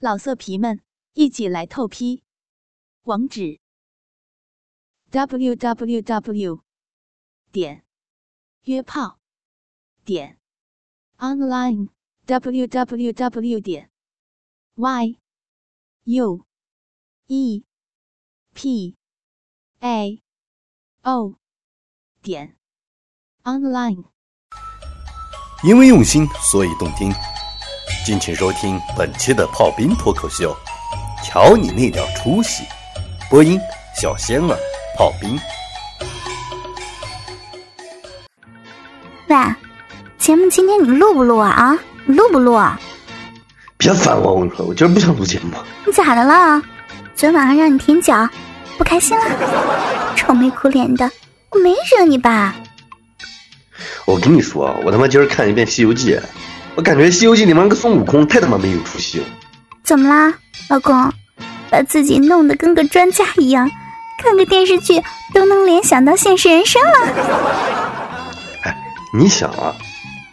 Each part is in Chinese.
老色皮们，一起来透批！网址：w w w 点约炮点 online w w w 点 y u e p a o 点 online。因为用心，所以动听。敬请收听本期的炮兵脱口秀，瞧你那点出息！播音：小仙儿、炮兵。喂，节目今天你录不录啊？啊，录不录啊？别烦我！我跟你说，我今儿不想录节目。你咋的了？昨天晚上让你舔脚，不开心了？愁眉苦脸的，我没惹你吧？我跟你说，我他妈今儿看一遍《西游记》。我感觉《西游记》里面那个孙悟空太他妈没有出息了。怎么啦，老公？把自己弄得跟个专家一样，看个电视剧都能联想到现实人生了。哎，你想啊，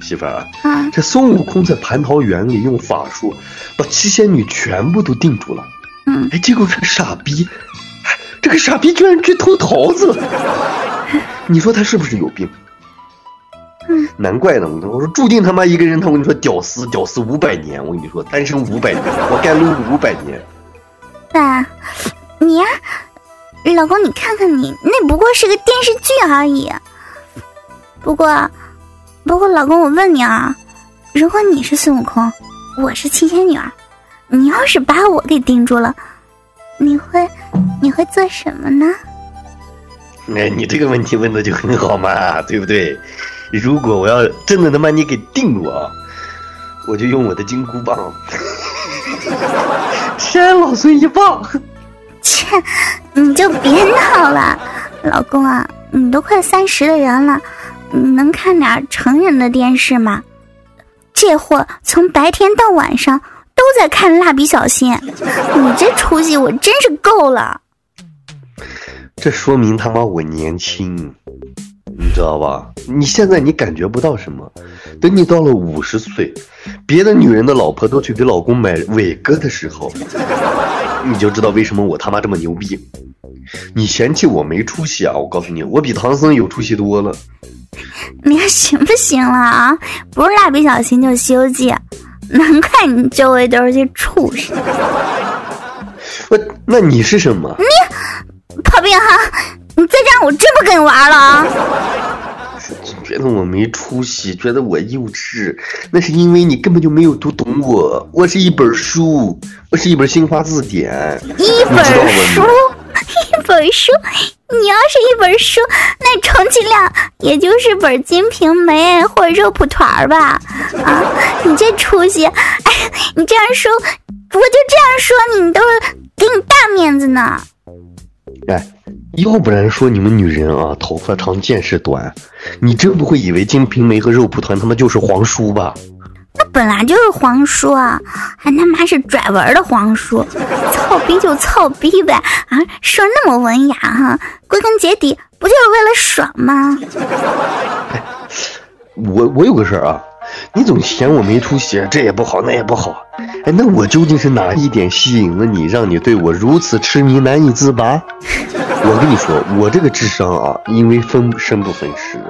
媳妇儿啊，这孙悟空在蟠桃园里用法术把七仙女全部都定住了。嗯，哎，结果这个傻逼，这个傻逼居然去偷桃子。你说他是不是有病？难怪呢！我跟你说，我说注定他妈一个人，他我跟你说屌丝屌丝五百年，我跟你说单身五百年，我该撸五百年。爸，你呀，老公，你看看你，那不过是个电视剧而已。不过，不过，老公，我问你啊，如果你是孙悟空，我是七仙女儿，你要是把我给盯住了，你会你会做什么呢？哎，你这个问题问的就很好嘛，对不对？如果我要真的能把你给定住啊，我就用我的金箍棒，扇老孙一棒。切，你就别闹了，老公啊，你都快三十的人了，你能看点成人的电视吗？这货从白天到晚上都在看蜡笔小新，你这出息我真是够了。这说明他妈我年轻。你知道吧？你现在你感觉不到什么，等你到了五十岁，别的女人的老婆都去给老公买伟哥的时候，你就知道为什么我他妈这么牛逼。你嫌弃我没出息啊？我告诉你，我比唐僧有出息多了。你还行不行了啊？不是蜡笔小新就是《西游记》，难怪你周围都是些畜生。我那你是什么？你炮兵哈！你再这样，我真不跟你玩了啊！觉得我没出息，觉得我幼稚，那是因为你根本就没有读懂我。我是一本书，我是一本新华字典。一本书，一本书，你要是一本书，那充其量也就是本《金瓶梅》或者肉蒲团吧？啊，你这出息！哎，你这样说，我就这样说你，你都是给你大面子呢。哎。要不然说你们女人啊，头发长见识短，你真不会以为《金瓶梅》和肉蒲团他妈就是皇叔吧？那本来就是皇叔啊，还他妈是拽文的皇叔，操逼就操逼呗啊！说那么文雅哈，归根结底不就是为了爽吗？哎，我我有个事儿啊。你总嫌我没出息，这也不好，那也不好。哎，那我究竟是哪一点吸引了你，让你对我如此痴迷，难以自拔？我跟你说，我这个智商啊，因为分生不分时，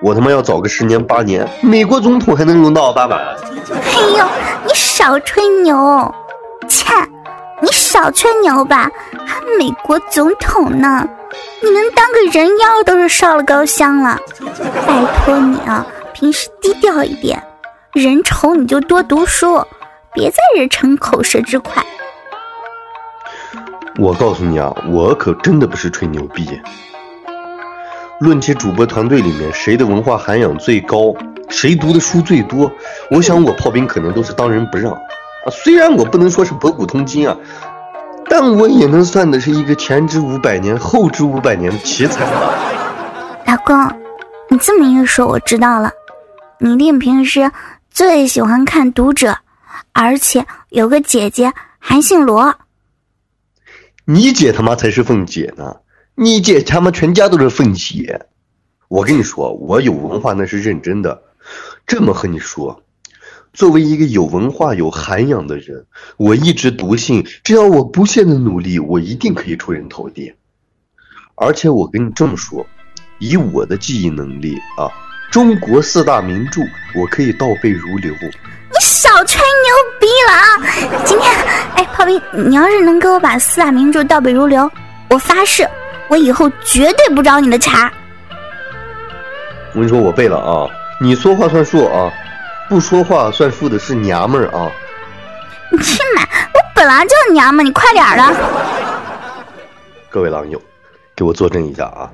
我他妈要早个十年八年，美国总统还能轮到我爸爸。哎呦，你少吹牛！切，你少吹牛吧，还美国总统呢？你能当个人妖都是烧了高香了。拜托你啊！平时低调一点，人丑你就多读书，别在这逞口舌之快。我告诉你啊，我可真的不是吹牛逼。论起主播团队里面谁的文化涵养最高，谁读的书最多，我想我炮兵可能都是当仁不让啊。虽然我不能说是博古通今啊，但我也能算的是一个前知五百年，后知五百年的奇才吧。老公，你这么一说，我知道了。你一定平时最喜欢看《读者》，而且有个姐姐还姓罗。你姐他妈才是凤姐呢！你姐他妈全家都是凤姐。我跟你说，我有文化那是认真的。这么和你说，作为一个有文化、有涵养的人，我一直笃信，只要我不懈的努力，我一定可以出人头地。而且我跟你这么说，以我的记忆能力啊，中国四大名著我可以倒背如流。你少吹牛逼了啊！今天，哎，炮兵，你要是能给我把四大名著倒背如流，我发誓，我以后绝对不找你的茬。我跟你说，我背了啊，你说话算数啊。不说话算数的是娘们儿啊！你去买，我本来就是娘们儿，你快点的。各位狼友，给我作证一下啊！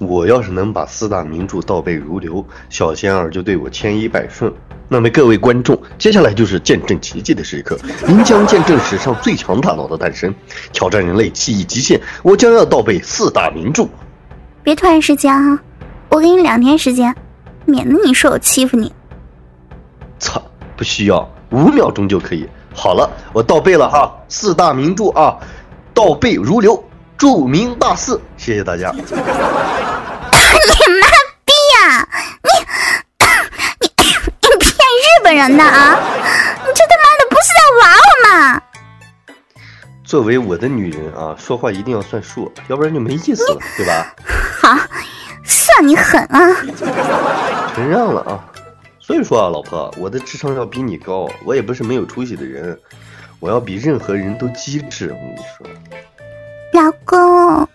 我要是能把四大名著倒背如流，小仙儿就对我千依百顺。那么各位观众，接下来就是见证奇迹的时刻，您将见证史上最强大脑的诞生，挑战人类记忆极限。我将要倒背四大名著。别拖延时间啊，我给你两天时间，免得你说我欺负你。操，不需要，五秒钟就可以。好了，我倒背了哈，四大名著啊，倒背如流，著名大四，谢谢大家。你妈逼呀！你你你骗日本人呢啊！你这他妈的不是在玩我吗？作为我的女人啊，说话一定要算数，要不然就没意思了，对吧？好，算你狠啊！承让了啊。所以说啊，老婆，我的智商要比你高，我也不是没有出息的人，我要比任何人都机智。我跟你说，老公。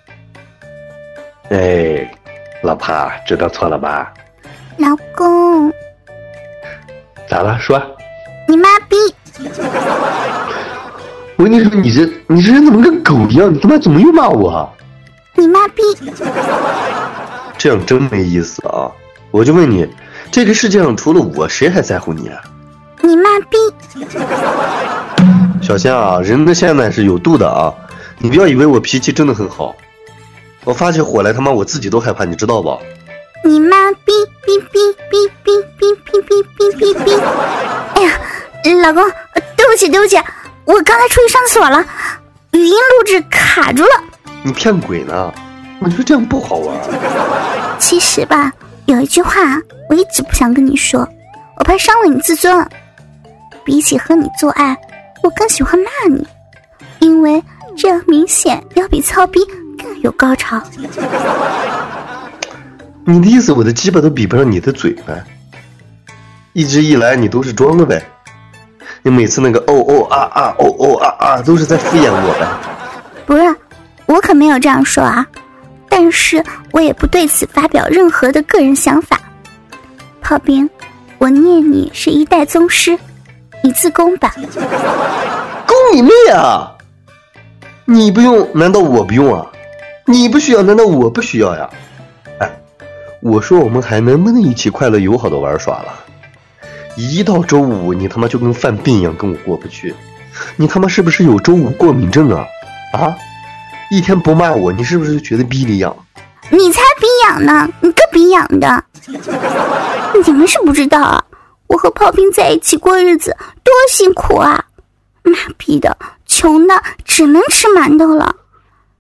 哎，老婆，知道错了吧？老公。咋了？说。你妈逼！我跟你说，你这你这人怎么跟狗一样？你他妈怎么又骂我？你妈逼！这样真没意思啊！我就问你。这个世界上除了我，谁还在乎你啊？你妈逼！小仙啊，人的现在是有度的啊，你不要以为我脾气真的很好，我发起火来他妈我自己都害怕，你知道吧？你妈逼逼逼逼逼逼逼逼逼逼！哎呀，老公，对不起对不起，我刚才出去上厕所了，语音录制卡住了。你骗鬼呢？我觉得这样不好玩。其实吧。有一句话我一直不想跟你说，我怕伤了你自尊。比起和你做爱，我更喜欢骂你，因为这样明显要比操逼更有高潮。你的意思，我的鸡巴都比不上你的嘴呗？一直以来你都是装的呗？你每次那个哦哦啊啊哦哦啊啊，都是在敷衍我呗？不是，我可没有这样说啊。但是我也不对此发表任何的个人想法。炮兵，我念你是一代宗师，你自宫吧。宫你妹啊！你不用，难道我不用啊？你不需要，难道我不需要呀？哎，我说我们还能不能一起快乐友好的玩耍了？一到周五，你他妈就跟犯病一样跟我过不去。你他妈是不是有周五过敏症啊？啊？一天不骂我，你是不是就觉得逼里痒？你才逼痒呢！你个逼痒的！你们是不知道啊，我和炮兵在一起过日子多辛苦啊！妈逼的，穷的只能吃馒头了，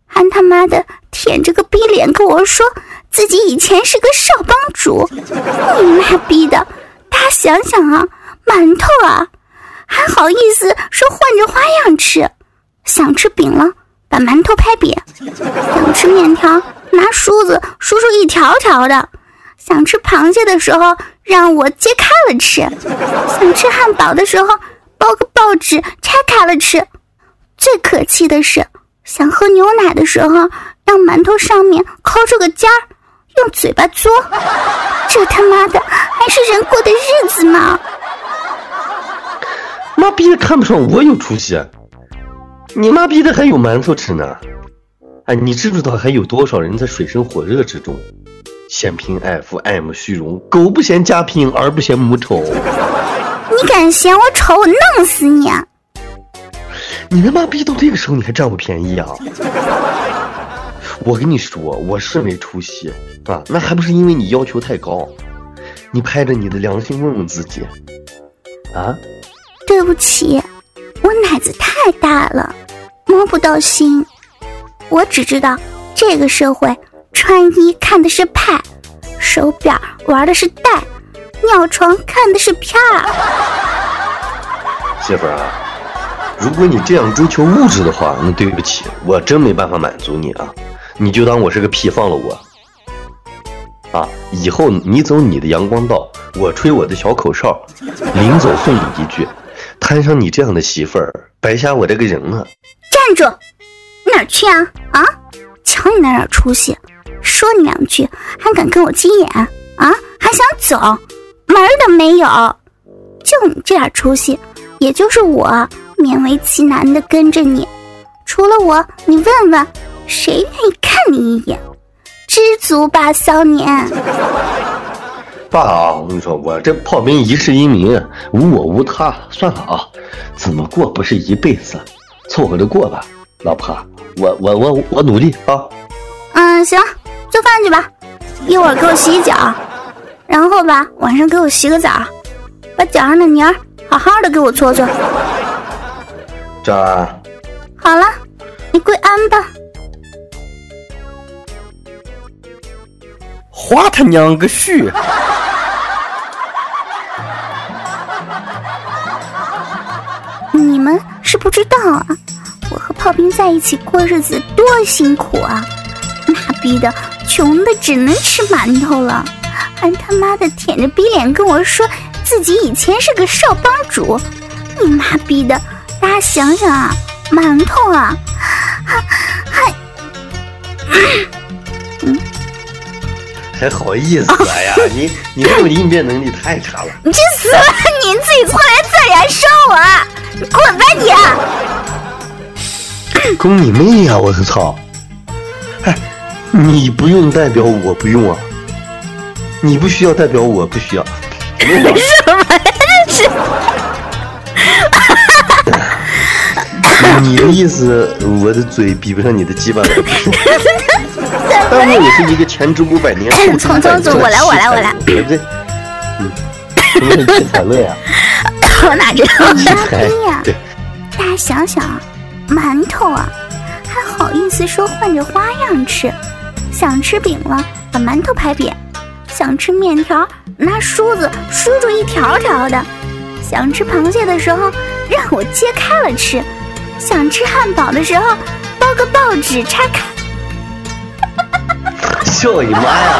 还他妈的舔着个逼脸跟我说自己以前是个少帮主！你妈逼的！大家想想啊，馒头啊，还好意思说换着花样吃，想吃饼了。把馒头拍扁，想吃面条拿梳子梳梳一条条的，想吃螃蟹的时候让我揭开了吃，想吃汉堡的时候包个报纸拆开了吃，最可气的是想喝牛奶的时候让馒头上面抠出个尖儿，用嘴巴嘬，这他妈的还是人过的日子吗？妈逼的看不上我有出息。你妈逼的还有馒头吃呢！哎，你知不知道还有多少人在水深火热之中，嫌贫爱富、爱慕虚荣？狗不嫌家贫，儿不嫌母丑。你敢嫌我丑，我弄死你！你他妈逼到这个时候你还占我便宜啊！我跟你说，我是没出息啊，那还不是因为你要求太高？你拍着你的良心问问自己，啊？对不起，我奶子太大了。摸不到心，我只知道这个社会穿衣看的是派，手表玩的是带，尿床看的是片儿。媳妇儿啊，如果你这样追求物质的话，那对不起，我真没办法满足你啊。你就当我是个屁放了我。啊，以后你走你的阳光道，我吹我的小口哨，临走送你一句：摊上你这样的媳妇儿，白瞎我这个人啊！站住，哪儿去啊？啊，瞧你那点出息，说你两句还敢跟我急眼啊？还想走，门儿都没有！就你这点出息，也就是我勉为其难的跟着你，除了我，你问问谁愿意看你一眼？知足吧，少年。爸啊，我跟你说，我这炮兵一世英名，无我无他，算了啊，怎么过不是一辈子，凑合着过吧。老婆，我我我我努力啊。嗯，行，做饭去吧，一会儿给我洗洗脚，然后吧，晚上给我洗个澡，把脚上的泥儿好好的给我搓搓。这。好了，你跪安吧。花他娘个去！你们是不知道啊，我和炮兵在一起过日子多辛苦啊！妈逼的，穷的只能吃馒头了，还他妈的舔着逼脸跟我说自己以前是个少帮主！你妈逼的，大家想想啊，馒头啊，还还。还好意思？哎呀，你你这种应变能力太差了！你去死吧！你自己错来自然说我，你滚吧你！攻你妹呀！我操！哎，你不用代表我不用啊，你不需要代表我不需要。什么你的意思，我的嘴比不上你的鸡巴来。但我也是一个前知五百年，从从从，我来我来我来，对不对？嗯，你是七彩乐呀？我哪知道？妈呀！大家想想，馒头啊，还好意思说换着花样吃？想吃饼了，把馒头拍扁；想吃面条，拿梳子梳住一条条的；想吃螃蟹的时候，让我揭开了吃；想吃汉堡的时候，包个报纸拆开。笑你妈呀！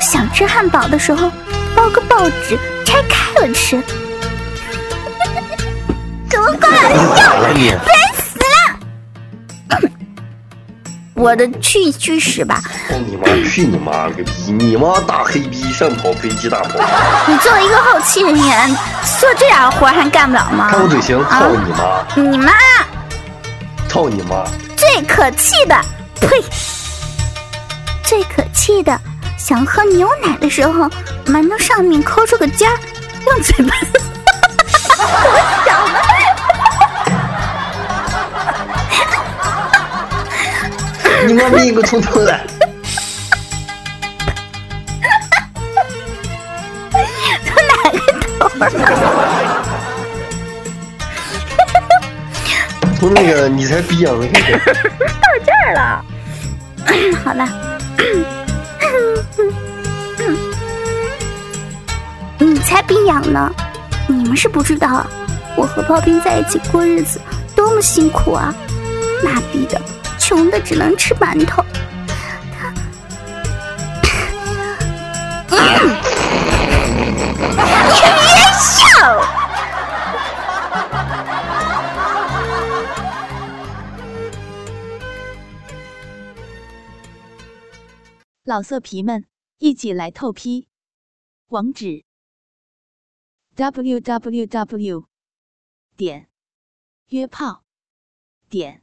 想吃汉堡的时候，包个报纸拆开了吃。给我过来笑，我的去去死吧！操你妈！去你妈个逼！你妈大黑逼上跑飞机大炮！你作为一个后期人员，做这点活还干不了吗？看我嘴型，操你妈！你妈！操你妈！最可气的，呸！最可气的，想喝牛奶的时候，馒头上面抠出个尖儿，用嘴巴。你妈逼，给我从头来！从哪个头？从那个你才逼养的开始，到这儿了。好了，你才逼养呢！你们是不知道，我和炮兵在一起过日子多么辛苦啊！妈逼的，穷的只能吃馒头。他，你别笑。老色皮们，一起来透批！网址：w w w 点约炮点